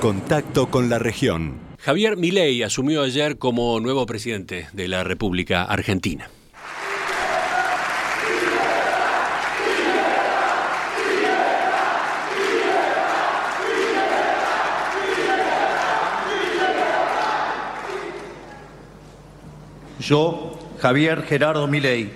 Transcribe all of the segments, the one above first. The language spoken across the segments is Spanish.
contacto con la región. Javier Milei asumió ayer como nuevo presidente de la República Argentina. Yo, Javier Gerardo Milei,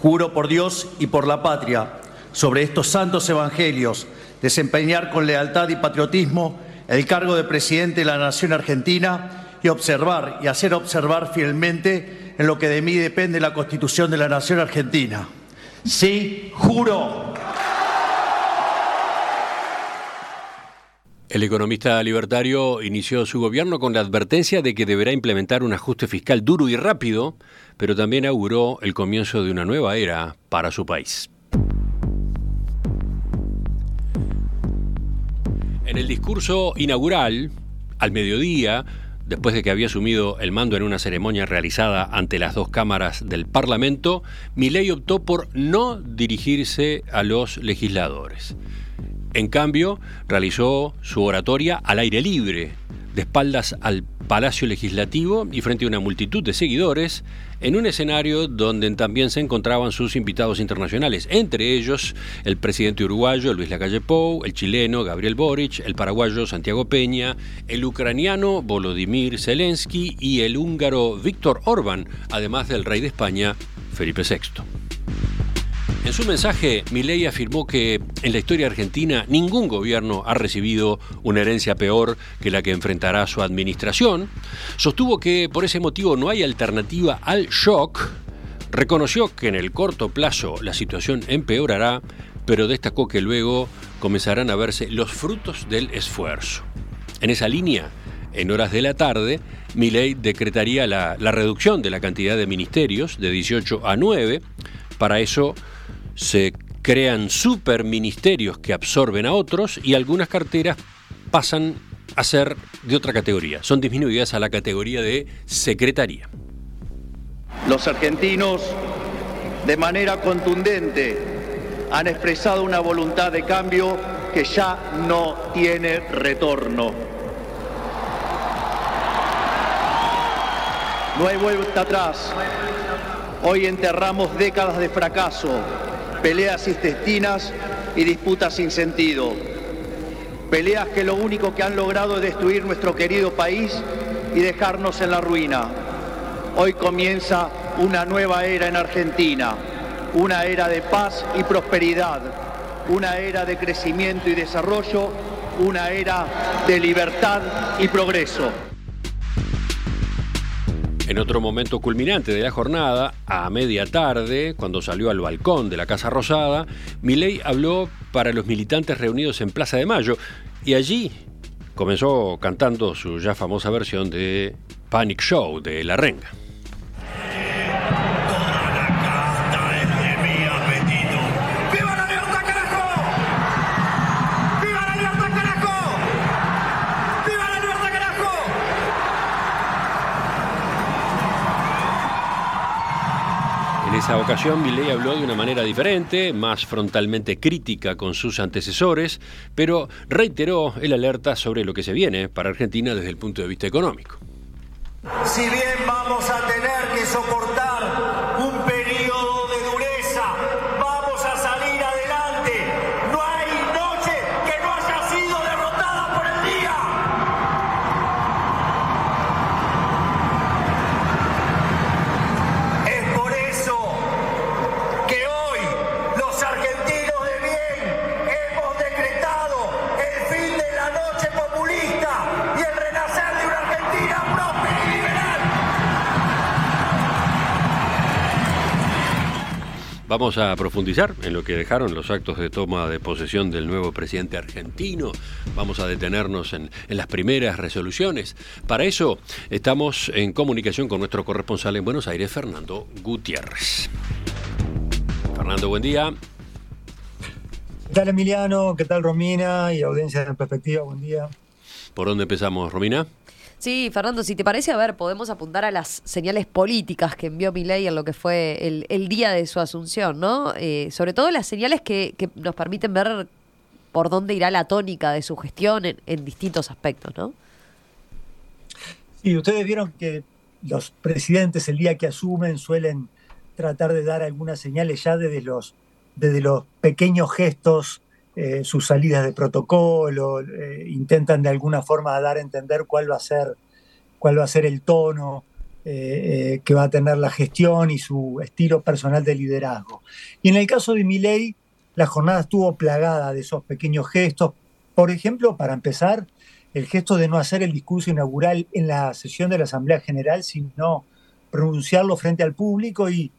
juro por Dios y por la patria, sobre estos santos evangelios, desempeñar con lealtad y patriotismo el cargo de presidente de la Nación Argentina y observar y hacer observar fielmente en lo que de mí depende la Constitución de la Nación Argentina. Sí, juro. El economista libertario inició su gobierno con la advertencia de que deberá implementar un ajuste fiscal duro y rápido, pero también auguró el comienzo de una nueva era para su país. En el discurso inaugural, al mediodía, después de que había asumido el mando en una ceremonia realizada ante las dos cámaras del Parlamento, Milei optó por no dirigirse a los legisladores. En cambio, realizó su oratoria al aire libre, de espaldas al Palacio Legislativo y frente a una multitud de seguidores, en un escenario donde también se encontraban sus invitados internacionales, entre ellos el presidente uruguayo Luis Lacalle Pou, el chileno Gabriel Boric, el paraguayo Santiago Peña, el ucraniano Volodymyr Zelensky y el húngaro Víctor Orbán, además del rey de España Felipe VI. En su mensaje, Milei afirmó que en la historia argentina ningún gobierno ha recibido una herencia peor que la que enfrentará su administración. Sostuvo que por ese motivo no hay alternativa al shock. Reconoció que en el corto plazo la situación empeorará, pero destacó que luego comenzarán a verse los frutos del esfuerzo. En esa línea, en horas de la tarde, Milei decretaría la, la reducción de la cantidad de ministerios de 18 a 9. Para eso se crean superministerios que absorben a otros y algunas carteras pasan a ser de otra categoría, son disminuidas a la categoría de secretaría. Los argentinos, de manera contundente, han expresado una voluntad de cambio que ya no tiene retorno. No hay vuelta atrás. Hoy enterramos décadas de fracaso, peleas intestinas y disputas sin sentido. Peleas que lo único que han logrado es destruir nuestro querido país y dejarnos en la ruina. Hoy comienza una nueva era en Argentina, una era de paz y prosperidad, una era de crecimiento y desarrollo, una era de libertad y progreso. En otro momento culminante de la jornada, a media tarde, cuando salió al balcón de la Casa Rosada, Milei habló para los militantes reunidos en Plaza de Mayo y allí comenzó cantando su ya famosa versión de Panic Show de La Renga. Esa ocasión, Milei habló de una manera diferente, más frontalmente crítica con sus antecesores, pero reiteró el alerta sobre lo que se viene para Argentina desde el punto de vista económico. Vamos a profundizar en lo que dejaron los actos de toma de posesión del nuevo presidente argentino. Vamos a detenernos en, en, las primeras resoluciones. Para eso estamos en comunicación con nuestro corresponsal en Buenos Aires, Fernando Gutiérrez. Fernando, buen día. ¿Qué tal Emiliano? ¿Qué tal Romina? Y audiencia de perspectiva, buen día. ¿Por dónde empezamos, Romina? Sí, Fernando, si te parece, a ver, podemos apuntar a las señales políticas que envió Milei en lo que fue el, día de su asunción, ¿no? Eh, sobre todo las señales que, que, nos permiten ver por dónde irá la tónica de su gestión en, en distintos aspectos, ¿no? Sí, ustedes vieron que los presidentes el día que asumen suelen tratar de dar algunas señales ya desde los, desde los pequeños gestos, eh, sus salidas de protocolo, eh, intentan de alguna forma dar a entender cuál va a ser, cuál va a ser el tono eh, que va a tener la gestión y su estilo personal de liderazgo. Y en el caso de Milei, la jornada estuvo plagada de esos pequeños gestos. Por ejemplo, para empezar, el gesto de no hacer el discurso inaugural en la sesión de la Asamblea General, sino pronunciarlo frente al público y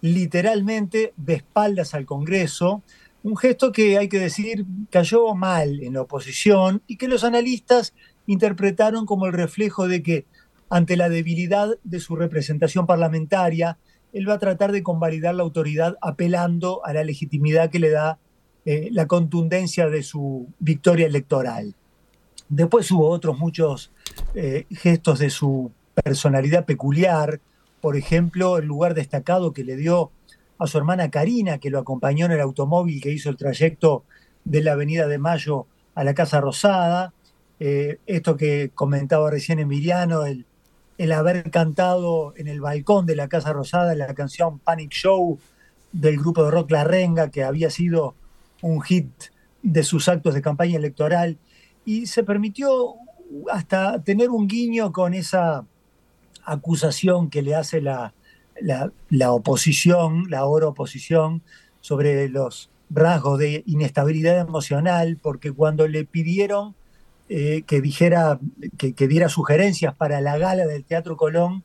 literalmente de espaldas al Congreso, un gesto que hay que decir cayó mal en la oposición y que los analistas interpretaron como el reflejo de que ante la debilidad de su representación parlamentaria, él va a tratar de convalidar la autoridad apelando a la legitimidad que le da eh, la contundencia de su victoria electoral. Después hubo otros muchos eh, gestos de su personalidad peculiar, por ejemplo, el lugar destacado que le dio a su hermana Karina, que lo acompañó en el automóvil que hizo el trayecto de la Avenida de Mayo a la Casa Rosada, eh, esto que comentaba recién Emiliano, el, el haber cantado en el balcón de la Casa Rosada la canción Panic Show del grupo de rock La Renga, que había sido un hit de sus actos de campaña electoral. Y se permitió hasta tener un guiño con esa acusación que le hace la, la, oposición, la ahora oposición, sobre los rasgos de inestabilidad emocional, porque cuando le pidieron eh, que dijera, que, diera sugerencias para la gala del Teatro Colón,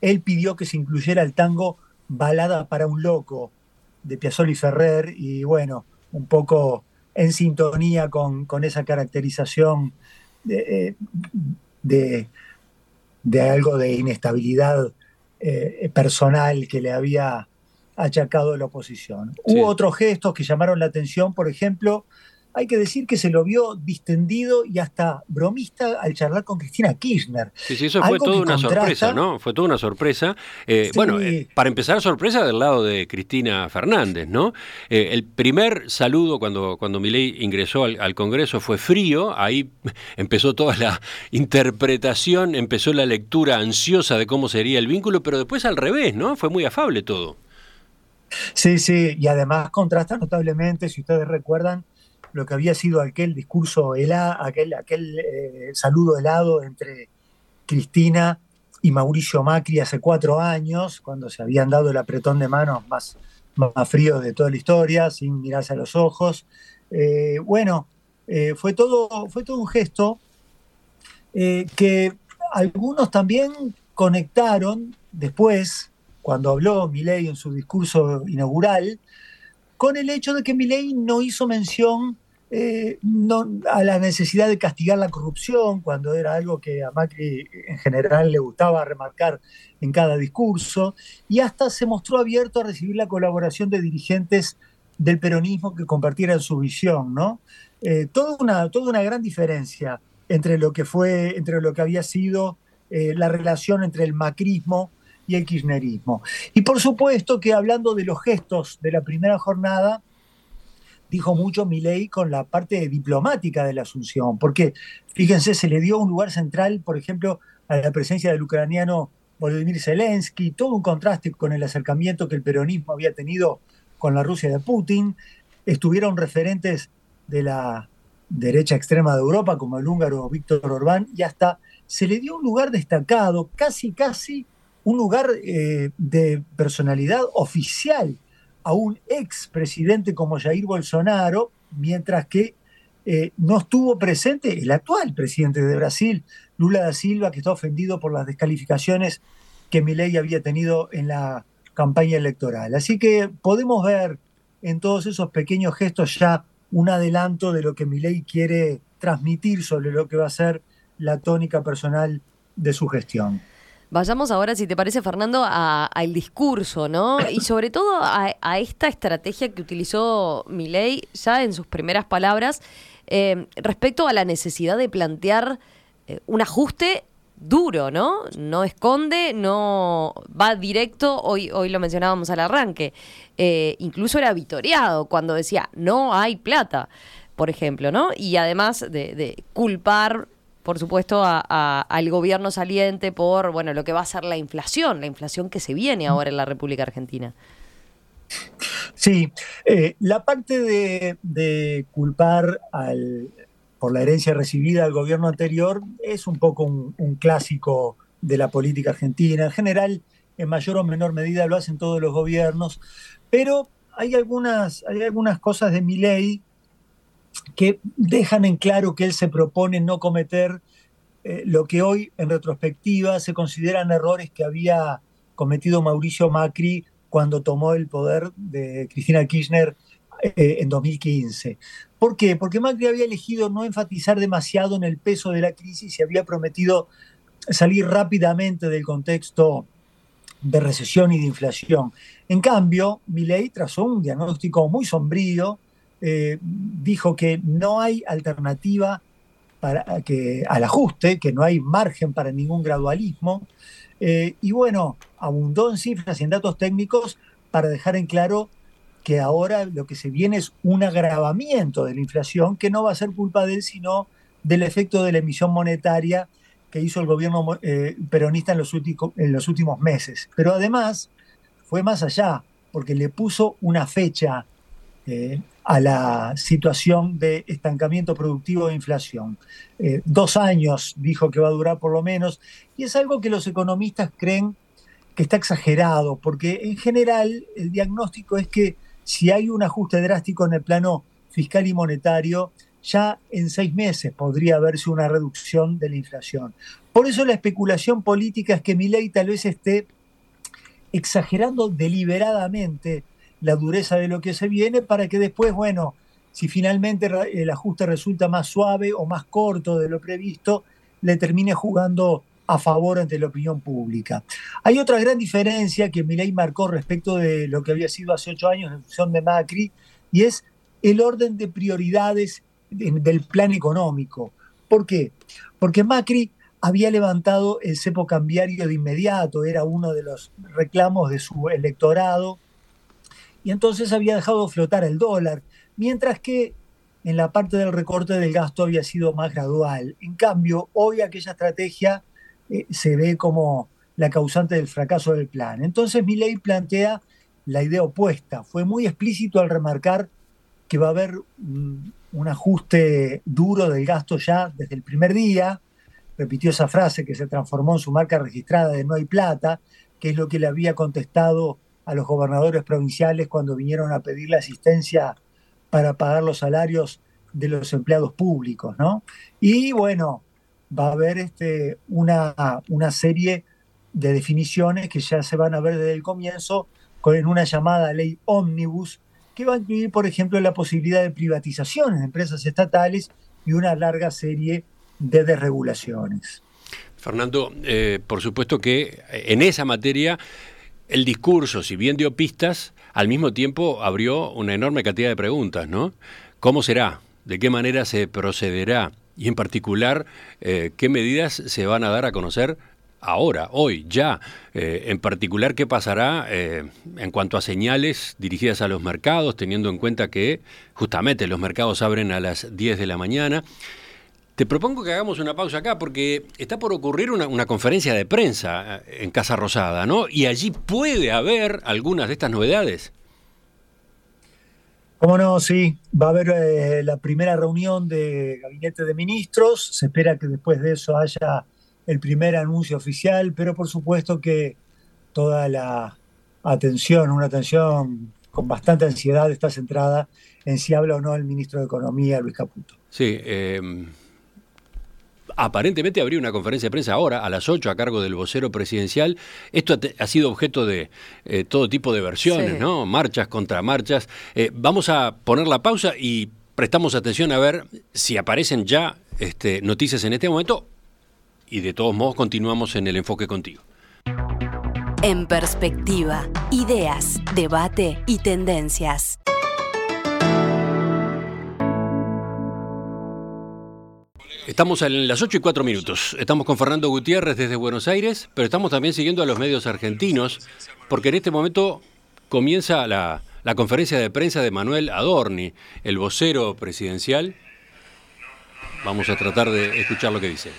él pidió que se incluyera el tango Balada para un Loco de Piazzolla y Ferrer, y bueno, un poco en sintonía con, esa caracterización de, eh, de, algo de inestabilidad eh, personal que le había achacado la oposición. Hubo otros gestos que llamaron la atención, por ejemplo, hay que decir que se lo vio distendido y hasta bromista al charlar con Cristina Kirchner. Sí, sí, eso fue toda una sorpresa, ¿no? Fue toda una sorpresa. Eh, bueno, eh, para empezar, sorpresa del lado de Cristina Fernández, ¿no? Eh, el primer saludo cuando, cuando Milei ingresó al, Congreso fue frío, ahí empezó toda la interpretación, empezó la lectura ansiosa de cómo sería el vínculo, pero después al revés, ¿no? Fue muy afable todo. Sí, sí, y además contrasta notablemente, si ustedes recuerdan, lo que había sido aquel discurso, aquel, aquel eh, saludo helado entre Cristina y Mauricio Macri hace cuatro años, cuando se habían dado el apretón de manos más, más frío de toda la historia, sin mirarse a los ojos. Eh, bueno, eh, fue, todo, fue todo un gesto que algunos también conectaron después, cuando habló Milei en su discurso inaugural, con el hecho de que Milei no hizo mención eh, a la necesidad de castigar la corrupción, cuando era algo que a Macri en general le gustaba remarcar en cada discurso, y hasta se mostró abierto a recibir la colaboración de dirigentes del peronismo que compartieran su visión, ¿no? Eh, toda, una, una gran diferencia entre lo que fue, entre lo que había sido eh, la relación entre el macrismo y el kirchnerismo. Y por supuesto que hablando de los gestos de la primera jornada, dijo mucho Milei con la parte diplomática de la asunción, porque fíjense, se le dio un lugar central, por ejemplo, a la presencia del ucraniano Volodymyr Zelensky, todo un contraste con el acercamiento que el peronismo había tenido con la Rusia de Putin. Estuvieron referentes de la derecha extrema de Europa, como el húngaro Víctor Orbán, y hasta se le dio un lugar destacado, casi, casi un lugar eh, de personalidad oficial a un ex presidente como Jair Bolsonaro, mientras que eh, no estuvo presente el actual presidente de Brasil, Lula da Silva, que está ofendido por las descalificaciones que Milei había tenido en la campaña electoral. Así que podemos ver en todos esos pequeños gestos ya un adelanto de lo que Milei quiere transmitir sobre lo que va a ser la tónica personal de su gestión. Vayamos ahora, si te parece, Fernando, al discurso, ¿no? Y sobre todo a, esta estrategia que utilizó Milei ya en sus primeras palabras eh, respecto a la necesidad de plantear eh, un ajuste duro, ¿no? No esconde, no va directo, hoy, hoy lo mencionábamos al arranque, eh, incluso era vitoreado cuando decía, no hay plata por ejemplo, ¿no? Y además de, culpar, por supuesto, al gobierno saliente por, bueno, lo que va a ser la inflación, la inflación que se viene ahora en la República Argentina. Sí, eh, la parte de, culpar al, por la herencia recibida al gobierno anterior es un poco un, clásico de la política argentina. En general, en mayor o menor medida lo hacen todos los gobiernos, pero hay algunas, hay algunas cosas de mi ley que dejan en claro que él se propone no cometer eh, lo que hoy en retrospectiva se consideran errores que había cometido Mauricio Macri cuando tomó el poder de Cristina Kirchner eh, en 2015. ¿Por qué? Porque Macri había elegido no enfatizar demasiado en el peso de la crisis y había prometido salir rápidamente del contexto de recesión y de inflación. En cambio, Milei trazó un diagnóstico muy sombrío, eh, dijo que no hay alternativa para que, al ajuste, que no hay margen para ningún gradualismo, eh, y bueno, abundó en cifras y en datos técnicos para dejar en claro que ahora lo que se viene es un agravamiento de la inflación que no va a ser culpa de él, sino del efecto de la emisión monetaria que hizo el gobierno eh, peronista en los, últimos, en los últimos meses. Pero además fue más allá, porque le puso una fecha a la situación de estancamiento productivo de inflación. Eh, dos años dijo que va a durar por lo menos, y es algo que los economistas creen que está exagerado, porque en general el diagnóstico es que si hay un ajuste drástico en el plano fiscal y monetario, ya en seis meses podría verse una reducción de la inflación. Por eso la especulación política es que ley tal vez esté exagerando deliberadamente la dureza de lo que se viene para que después, bueno, si finalmente el ajuste resulta más suave o más corto de lo previsto, le termine jugando a favor ante la opinión pública. Hay otra gran diferencia que Milei marcó respecto de lo que había sido hace ocho años en función de Macri, y es el orden de prioridades del plan económico. ¿Por qué? Porque Macri había levantado el cepo cambiario de inmediato, era uno de los reclamos de su electorado, y entonces había dejado flotar el dólar, mientras que en la parte del recorte del gasto había sido más gradual. En cambio, hoy aquella estrategia eh, se ve como la causante del fracaso del plan. Entonces mi ley plantea la idea opuesta. Fue muy explícito al remarcar que va a haber un ajuste duro del gasto ya desde el primer día. Repitió esa frase que se transformó en su marca registrada de no hay plata, que es lo que le había contestado a los gobernadores provinciales cuando vinieron a pedir la asistencia para pagar los salarios de los empleados públicos, ¿no? Y bueno, va a haber este, una, una serie de definiciones que ya se van a ver desde el comienzo con una llamada ley ómnibus que va a incluir, por ejemplo, la posibilidad de privatizaciones de empresas estatales y una larga serie de desregulaciones. Fernando, eh, por supuesto que en esa materia el discurso, si bien dio pistas, al mismo tiempo abrió una enorme cantidad de preguntas, ¿no? ¿Cómo será? ¿De qué manera se procederá? Y en particular, eh, ¿qué medidas se van a dar a conocer ahora, hoy, ya? Eh, en particular, ¿qué pasará eh, en cuanto a señales dirigidas a los mercados, teniendo en cuenta que justamente los mercados abren a las 10 de la mañana? Te propongo que hagamos una pausa acá porque está por ocurrir una, conferencia de prensa eh, en Casa Rosada, ¿no? Y allí puede haber algunas de estas novedades. Cómo no, sí. Va a haber eh, la primera reunión de gabinete de ministros. Se espera que después de eso haya el primer anuncio oficial, pero por supuesto que toda la atención, una atención con bastante ansiedad está centrada en si habla o no el ministro de Economía, Luis Caputo. Sí, eh, aparentemente habría una conferencia de prensa ahora, a las 8, a cargo del vocero presidencial. Esto ha, sido objeto de eh, todo tipo de versiones, ¿no? Marchas, contramarchas. Eh, vamos a poner la pausa y prestamos atención a ver si aparecen ya este, noticias en este momento y de todos modos continuamos en el enfoque contigo. En perspectiva, ideas, debate y tendencias. Estamos en las 8 y 4 minutos. Estamos con Fernando Gutiérrez desde Buenos Aires, pero estamos también siguiendo a los medios argentinos, porque en este momento comienza la, la conferencia de prensa de Manuel Adorni, el vocero presidencial. Vamos a tratar de escuchar lo que dice.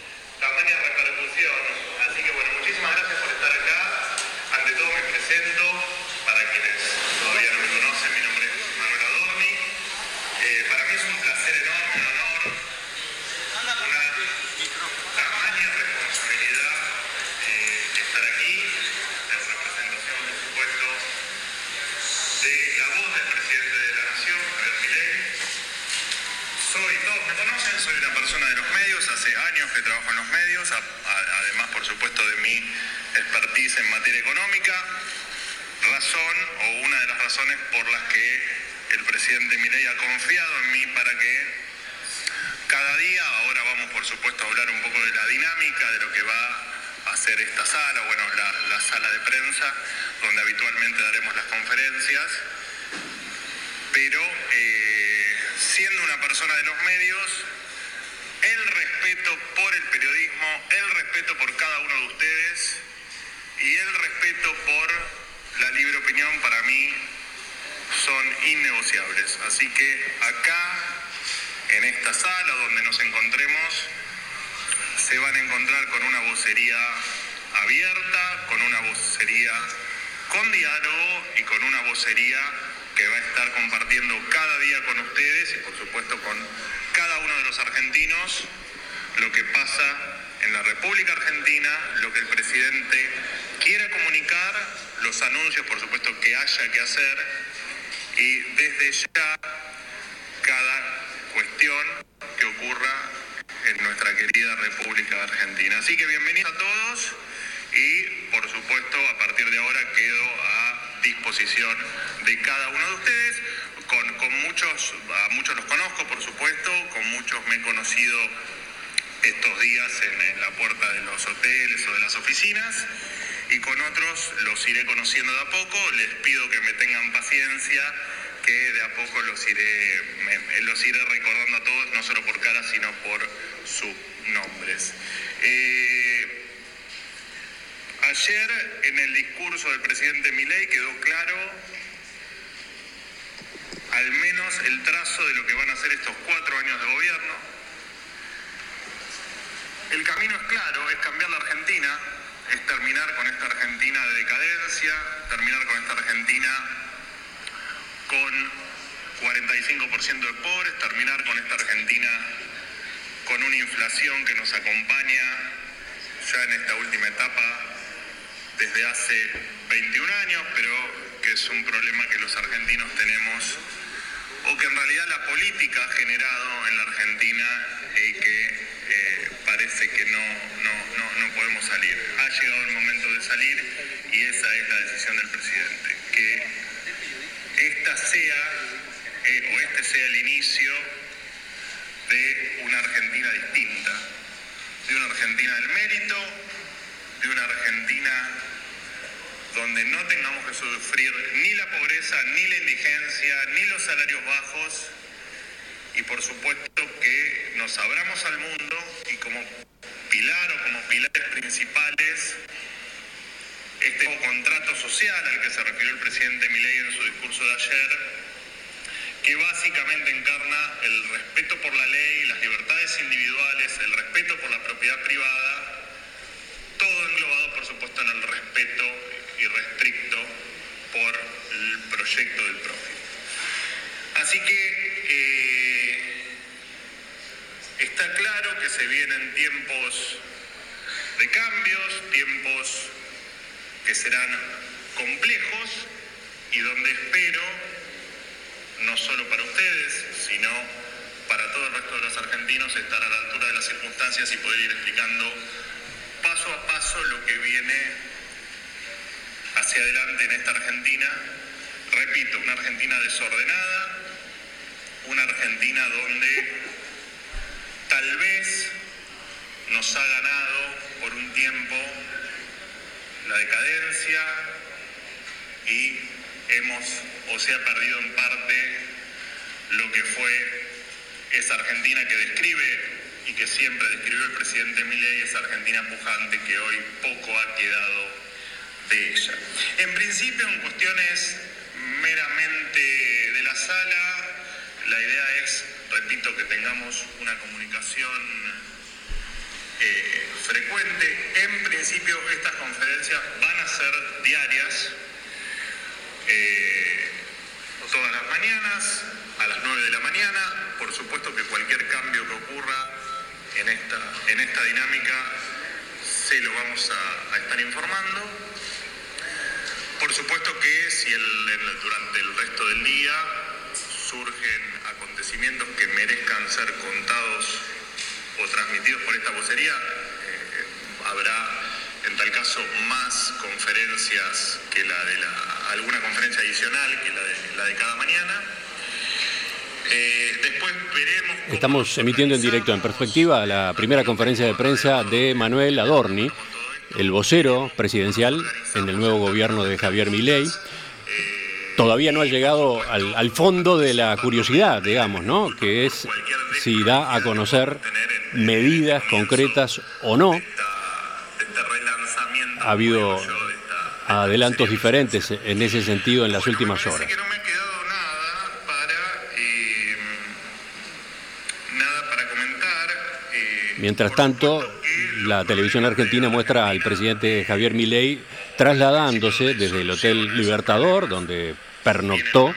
persona de los medios, el respeto por el periodismo, el respeto por cada uno de ustedes y el respeto por la libre opinión para mí son innegociables. Así que acá, en esta sala donde nos encontremos, se van a encontrar con una vocería abierta, con una vocería con diálogo y con una vocería que va a estar compartiendo cada día con ustedes y por supuesto con cada uno de los argentinos lo que pasa en la República Argentina, lo que el presidente quiera comunicar, los anuncios por supuesto que haya que hacer y desde ya cada cuestión que ocurra en nuestra querida República Argentina. Así que bienvenidos a todos y por supuesto a partir de ahora quedo a disposición de cada uno de ustedes. Con, con muchos, a muchos los conozco, por supuesto, con muchos me he conocido estos días en, la puerta de los hoteles o de las oficinas y con otros los iré conociendo de a poco. Les pido que me tengan paciencia, que de a poco los iré, los iré recordando a todos, no solo por cara, sino por sus nombres. Eh, Ayer en el discurso del presidente Milei quedó claro al menos el trazo de lo que van a ser estos cuatro años de gobierno. El camino es claro, es cambiar la Argentina, es terminar con esta Argentina de decadencia, terminar con esta Argentina con 45% de pobres, terminar con esta Argentina con una inflación que nos acompaña ya en esta última etapa desde hace 21 años, pero que es un problema que los argentinos tenemos o que en realidad la política ha generado en la Argentina y que eh, parece que no, no, no, no, podemos salir. Ha llegado el momento de salir y esa es la decisión del presidente, que esta sea eh, o este sea el inicio de una Argentina distinta, de una Argentina del mérito, de una Argentina donde no tengamos que sufrir ni la pobreza, ni la indigencia, ni los salarios bajos. Y por supuesto que nos abramos al mundo y como pilar o como pilares principales este nuevo contrato social al que se refirió el presidente Milei en su discurso de ayer, que básicamente encarna el respeto por la ley, las libertades individuales, el respeto por la propiedad privada proyecto del prójimo. Así que eh, está claro que se vienen tiempos de cambios, tiempos que serán complejos y donde espero, no solo para ustedes, sino para todo el resto de los argentinos, estar a la altura de las circunstancias y poder ir explicando paso a paso lo que viene hacia adelante en esta Argentina Repito, una Argentina desordenada, una Argentina donde tal vez nos ha ganado por un tiempo la decadencia y hemos o se ha perdido en parte lo que fue esa Argentina que describe y que siempre describió el presidente Milei, esa Argentina pujante que hoy poco ha quedado de ella. En principio, en cuestiones meramente de la sala. La idea es, repito, que tengamos una comunicación eh, frecuente. En principio, estas conferencias van a ser diarias, eh, todas las mañanas, a las 9 de la mañana. Por supuesto que cualquier cambio que ocurra en esta, en esta dinámica se lo vamos a, a estar informando. Por supuesto que si el- el- durante el resto del día surgen acontecimientos que merezcan ser contados o transmitidos por esta vocería, eh, habrá en tal caso más conferencias que la de la, alguna conferencia adicional que la de, la de cada mañana. Eh, después veremos. Estamos emitiendo en directo en perspectiva la primera conferencia de prensa de Manuel Adorni, el vocero presidencial en el nuevo gobierno de Javier Milei. Todavía no ha llegado al, al fondo de la curiosidad, digamos, ¿no? Que es si da a conocer medidas concretas o no. Ha habido adelantos diferentes en ese sentido en las últimas horas. eh, Mientras tanto, la televisión argentina muestra al presidente Javier Milei trasladándose desde el Hotel Libertador, donde pernoctó,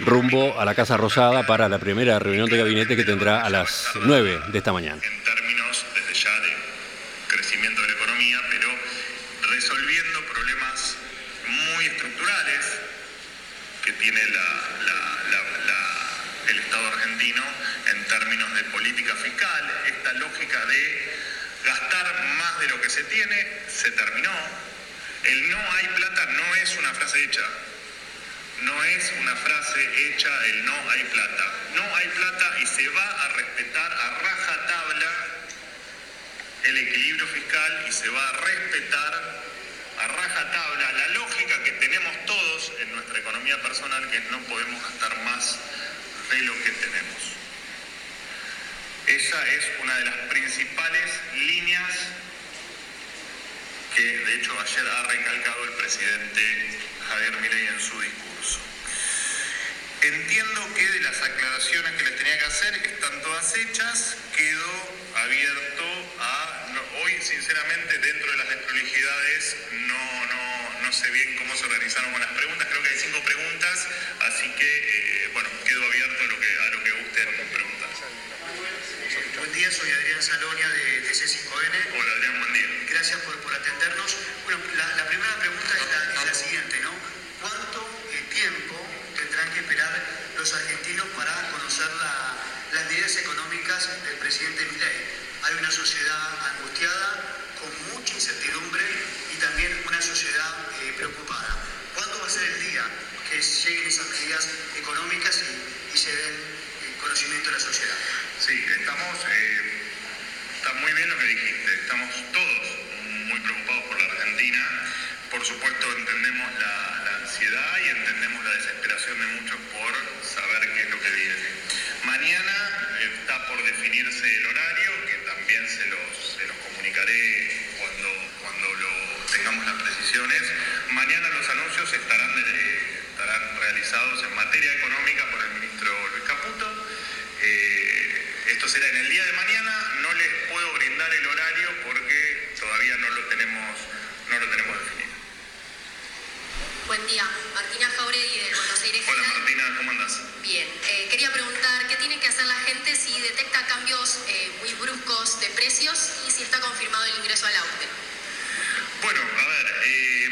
rumbo a la Casa Rosada para la primera reunión de gabinete que tendrá a las 9 de esta mañana. en términos desde ya de crecimiento de la economía, pero resolviendo problemas muy estructurales que tiene la- la- la- la- el Estado argentino en términos de política fiscal. Esta lógica de gastar más de lo que se tiene se terminó. El no hay plata no es una frase hecha. No es una frase hecha el no hay plata. No hay plata y se va a respetar a rajatabla el equilibrio fiscal y se va a respetar a rajatabla la lógica que tenemos todos en nuestra economía personal, que no podemos gastar más de lo que tenemos. Esa es una de las principales líneas que de hecho ayer ha recalcado el presidente Javier Milei en su discurso. Entiendo que de las aclaraciones que les tenía que hacer, que están todas hechas, quedó abierto a... no- hoy, sinceramente, dentro de las desprolijidades, no, no, no sé bien cómo se organizaron con las preguntas, creo que hay cinco preguntas, así que, eh, bueno, quedo abierto a lo que, a lo que gusten preguntas. Buen día, soy Adrián Salonia de, de C5N. Hola, Adrián, buen día. Gracias por, por atendernos. Bueno, la, la primera pregunta es la, es la siguiente, ¿no? ¿Cuánto eh, tiempo tendrán que esperar los argentinos para conocer la- las medidas económicas del presidente Milei? Hay una sociedad angustiada, con mucha incertidumbre y también una sociedad eh, preocupada. ¿Cuándo va a ser el día que lleguen esas medidas económicas y, y se den eh, conocimiento de la sociedad? Sí, estamos, eh, está muy bien lo que dijiste, estamos todos muy preocupados por la Argentina. Por supuesto entendemos la, ansiedad y entendemos la desesperación de muchos por saber qué es lo que viene. Mañana eh, está por definirse el horario, que también se los, se los comunicaré cuando, cuando tengamos las precisiones. Mañana los anuncios estarán, eh, estarán realizados en materia económica por el ministro Luis Caputo. Eh, esto será en el día de mañana, no les puedo brindar el horario porque todavía no lo tenemos, no lo tenemos definido. Buen día, Martina Jauregui Hola. Martina, ¿cómo andás? Bien, eh, quería preguntar qué tiene que hacer la gente si detecta cambios eh, muy bruscos de precios y si está confirmado el ingreso al auge. Bueno, a ver, eh,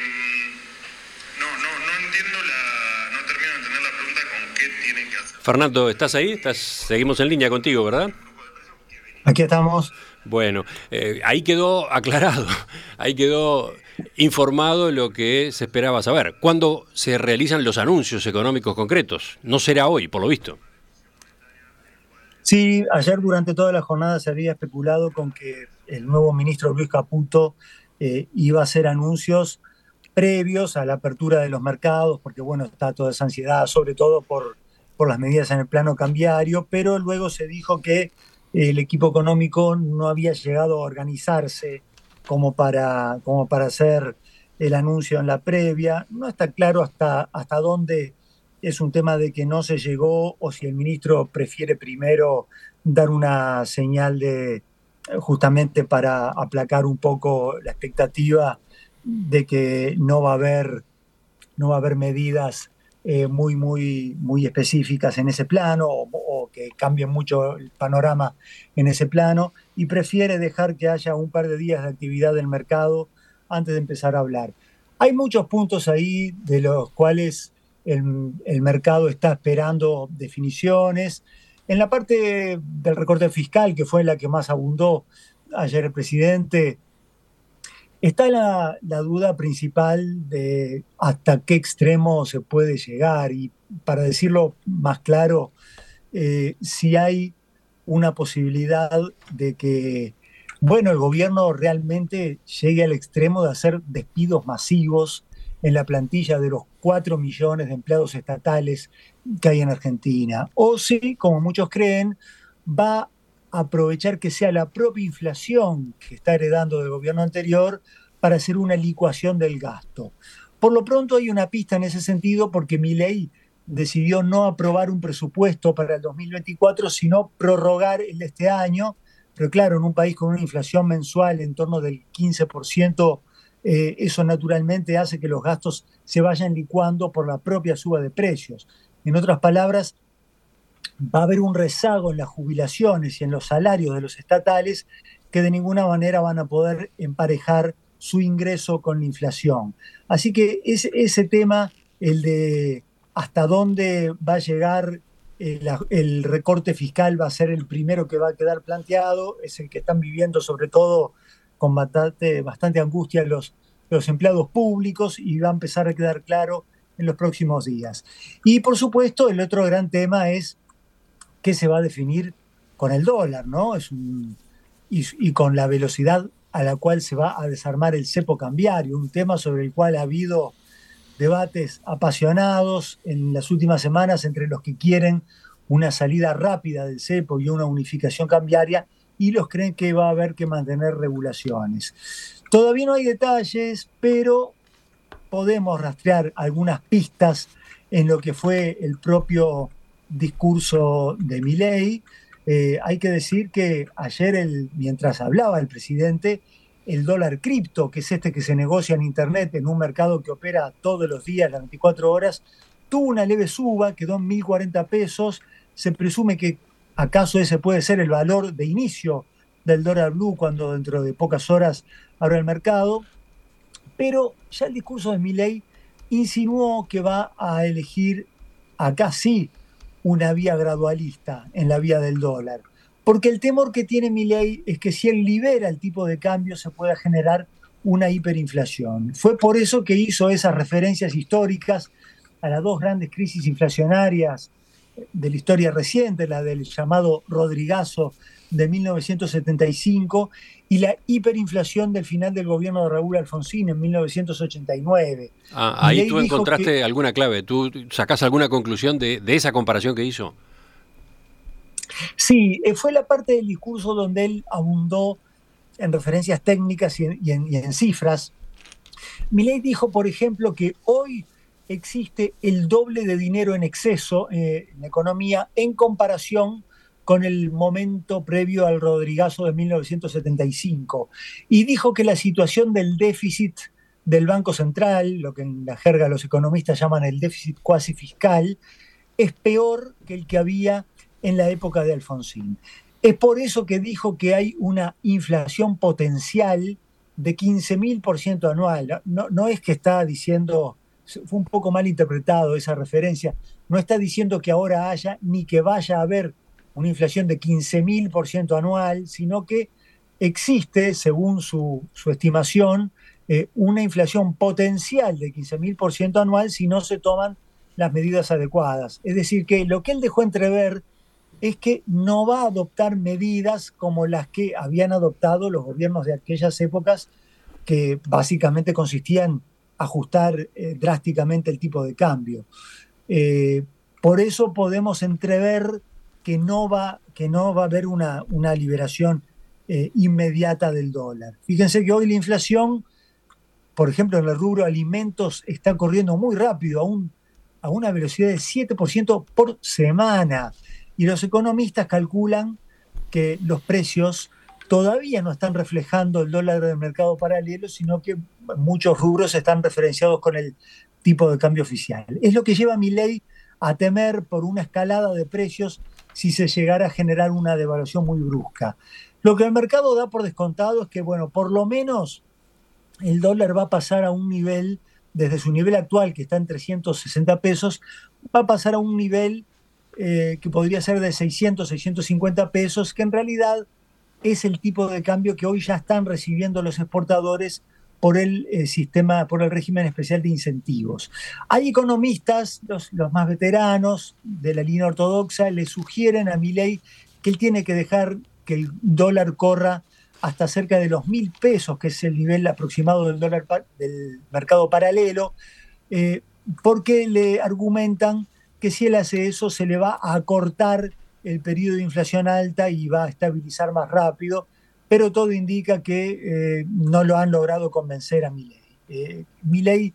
no, no, no entiendo la, no termino de entender la pregunta con qué tienen que hacer. Fernando, ¿estás ahí? ¿Estás, seguimos en línea contigo, ¿verdad? Aquí estamos. Bueno, eh, ahí quedó aclarado, ahí quedó informado lo que se esperaba saber. ¿Cuándo se realizan los anuncios económicos concretos? No será hoy, por lo visto. Sí, ayer durante toda la jornada se había especulado con que el nuevo ministro Luis Caputo eh, iba a hacer anuncios previos a la apertura de los mercados, porque bueno, está toda esa ansiedad, sobre todo por, por las medidas en el plano cambiario, pero luego se dijo que el equipo económico no había llegado a organizarse como para, como para hacer el anuncio en la previa. No está claro hasta, hasta dónde es un tema de que no se llegó o si el ministro prefiere primero dar una señal de justamente para aplacar un poco la expectativa de que no va a haber no va a haber medidas eh, muy, muy, muy específicas en ese plano o, que cambien mucho el panorama en ese plano y prefiere dejar que haya un par de días de actividad del mercado antes de empezar a hablar. Hay muchos puntos ahí de los cuales el, el mercado está esperando definiciones. En la parte del recorte fiscal, que fue la que más abundó ayer el presidente, Está la, duda principal de hasta qué extremo se puede llegar y para decirlo más claro, eh, si hay una posibilidad de que, bueno, el gobierno realmente llegue al extremo de hacer despidos masivos en la plantilla de los 4 millones de empleados estatales que hay en Argentina. O si, como muchos creen, va aprovechar que sea la propia inflación que está heredando del gobierno anterior para hacer una licuación del gasto. Por lo pronto hay una pista en ese sentido porque mi ley decidió no aprobar un presupuesto para el 2024, sino prorrogar el de este año. Pero claro, en un país con una inflación mensual en torno del 15%, eh, eso naturalmente hace que los gastos se vayan licuando por la propia suba de precios. En otras palabras, va a haber un rezago en las jubilaciones y en los salarios de los estatales que de ninguna manera van a poder emparejar su ingreso con la inflación. Así que ese, ese tema, el de hasta dónde va a llegar el, eh, el, recorte fiscal, va a ser el primero que va a quedar planteado, es el que están viviendo sobre todo con bastante, bastante angustia los, los empleados públicos y va a empezar a quedar claro en los próximos días. Y por supuesto, el otro gran tema es qué se va a definir con el dólar, ¿no? Es y, y, con la velocidad a la cual se va a desarmar el cepo cambiario, un tema sobre el cual ha habido debates apasionados en las últimas semanas entre los que quieren una salida rápida del cepo y una unificación cambiaria y los creen que va a haber que mantener regulaciones. Todavía no hay detalles, pero podemos rastrear algunas pistas en lo que fue el propio discurso de Milei. Eh, hay que decir que ayer, el, mientras hablaba el presidente, el dólar cripto, que es este que se negocia en Internet en un mercado que opera todos los días, las 24 horas, tuvo una leve suba, quedó en 1.040 pesos. Se presume que acaso ese puede ser el valor de inicio del dólar blue cuando dentro de pocas horas abra el mercado. Pero ya el discurso de Milley insinuó que va a elegir acá sí una vía gradualista en la vía del dólar. Porque el temor que tiene mi ley es que si él libera el tipo de cambio se pueda generar una hiperinflación. Fue por eso que hizo esas referencias históricas a las dos grandes crisis inflacionarias de la historia reciente, la del llamado Rodrigazo de 1975 y la hiperinflación del final del gobierno de Raúl Alfonsín en 1989. Ah, ahí tú encontraste alguna clave, tú sacás alguna conclusión de, esa comparación que hizo. Sí, eh, fue la parte del discurso donde él abundó en referencias técnicas y en, cifras. Milei dijo, por ejemplo, que hoy existe el doble de dinero en exceso eh, en la economía en comparación con el momento previo al Rodrigazo de 1975 y dijo que la situación del déficit del Banco Central, lo que en la jerga los economistas llaman el déficit cuasi fiscal, es peor que el que había en la época de Alfonsín. Es por eso que dijo que hay una inflación potencial de 15.000% anual. No, no es que está diciendo, fue un poco mal interpretado esa referencia, no está diciendo que ahora haya ni que vaya a haber una inflación de 15.000% anual, sino que existe, según su, estimación, eh, una inflación potencial de 15.000% anual si no se toman las medidas adecuadas. Es decir, que lo que él dejó entrever es que no va a adoptar medidas como las que habían adoptado los gobiernos de aquellas épocas, que básicamente consistían en ajustar eh, drásticamente el tipo de cambio. Eh, por eso podemos entrever que no va, que no va a haber una, una liberación eh, inmediata del dólar. Fíjense que hoy la inflación, por ejemplo, en el rubro alimentos está corriendo muy rápido, aún a una velocidad del 7% por semana. Y los economistas calculan que los precios todavía no están reflejando el dólar del mercado paralelo, sino que muchos rubros están referenciados con el tipo de cambio oficial. Es lo que lleva a mi ley a temer por una escalada de precios si se llegara a generar una devaluación muy brusca. Lo que el mercado da por descontado es que, bueno, por lo menos el dólar va a pasar a un nivel, desde su nivel actual, que está en 360 pesos, va a pasar a un nivel eh, que podría ser de 600, 650 pesos, que en realidad es el tipo de cambio que hoy ya están recibiendo los exportadores por el eh, sistema, por el régimen especial de incentivos. Hay economistas, los, más veteranos de la línea ortodoxa, le sugieren a Milei que él tiene que dejar que el dólar corra hasta cerca de los mil pesos, que es el nivel aproximado del dólar del mercado paralelo, eh, porque le argumentan que si él hace eso se le va a acortar el periodo de inflación alta y va a estabilizar más rápido, pero todo indica que eh, no lo han logrado convencer a Milei. Eh, Milei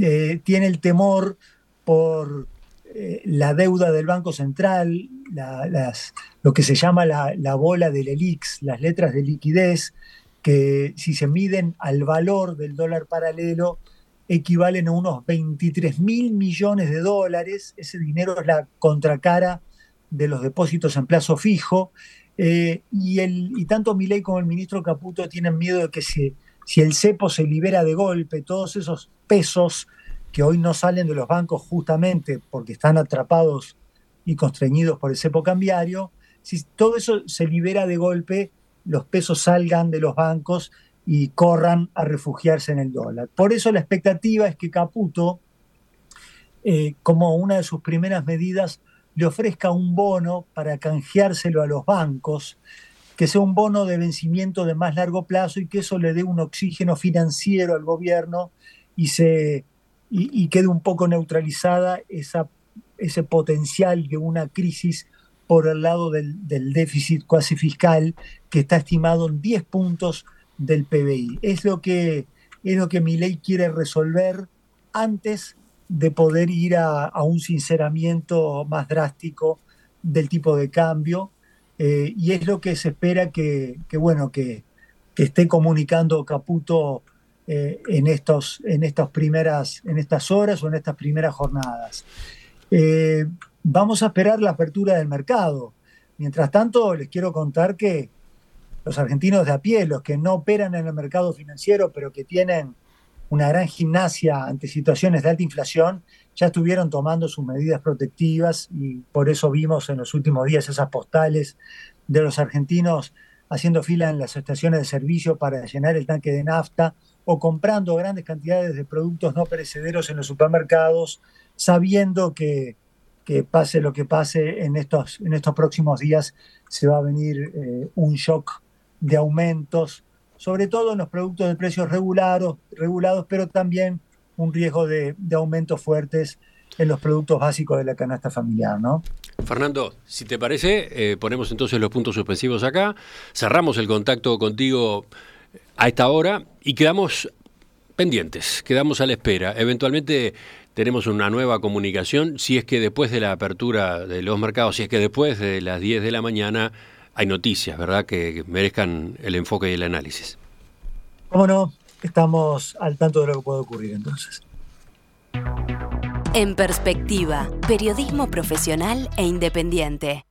eh, tiene el temor por eh, la deuda del Banco Central, lo que se llama la, la bola del ELIX, las letras de liquidez, que si se miden al valor del dólar paralelo, equivalen a unos 23 mil millones de dólares. Ese dinero es la contracara de los depósitos en plazo fijo. Eh, y, el, y tanto Milei como el ministro Caputo tienen miedo de que si, si el cepo se libera de golpe, todos esos pesos que hoy no salen de los bancos justamente porque están atrapados y constreñidos por el cepo cambiario, si todo eso se libera de golpe, los pesos salgan de los bancos y corran a refugiarse en el dólar. Por eso la expectativa es que Caputo, eh, como una de sus primeras medidas, le ofrezca un bono para canjeárselo a los bancos, que sea un bono de vencimiento de más largo plazo y que eso le dé un oxígeno financiero al gobierno y se y, quede un poco neutralizada esa, ese potencial de una crisis por el lado del, del, déficit cuasi fiscal que está estimado en 10 puntos del PBI. Es lo que, es lo que mi ley quiere resolver antes de poder ir a, a un sinceramiento más drástico del tipo de cambio eh, y es lo que se espera que, que bueno, que, que esté comunicando Caputo eh, en, estos, en, estas primeras, en estas horas o en estas primeras jornadas. Eh, vamos a esperar la apertura del mercado. Mientras tanto, les quiero contar que los argentinos de a pie, los que no operan en el mercado financiero, pero que tienen una gran gimnasia ante situaciones de alta inflación, ya estuvieron tomando sus medidas protectivas y por eso vimos en los últimos días esas postales de los argentinos haciendo fila en las estaciones de servicio para llenar el tanque de nafta o comprando grandes cantidades de productos no perecederos en los supermercados, sabiendo que, que pase lo que pase en estos, en estos próximos días, se va a venir eh, un shock de aumentos, sobre todo en los productos de precios regulados, regulados pero también un riesgo de, de aumentos fuertes en los productos básicos de la canasta familiar, ¿no? Fernando, si te parece, eh, ponemos entonces los puntos suspensivos acá, cerramos el contacto contigo a esta hora y quedamos pendientes, quedamos a la espera. Eventualmente tenemos una nueva comunicación si es que después de la apertura de los mercados, si es que después de las 10 de la mañana hay noticias, ¿verdad?, que merezcan el enfoque y el análisis. ¿Cómo no? Estamos al tanto de lo que puede ocurrir entonces. En perspectiva, periodismo profesional e independiente.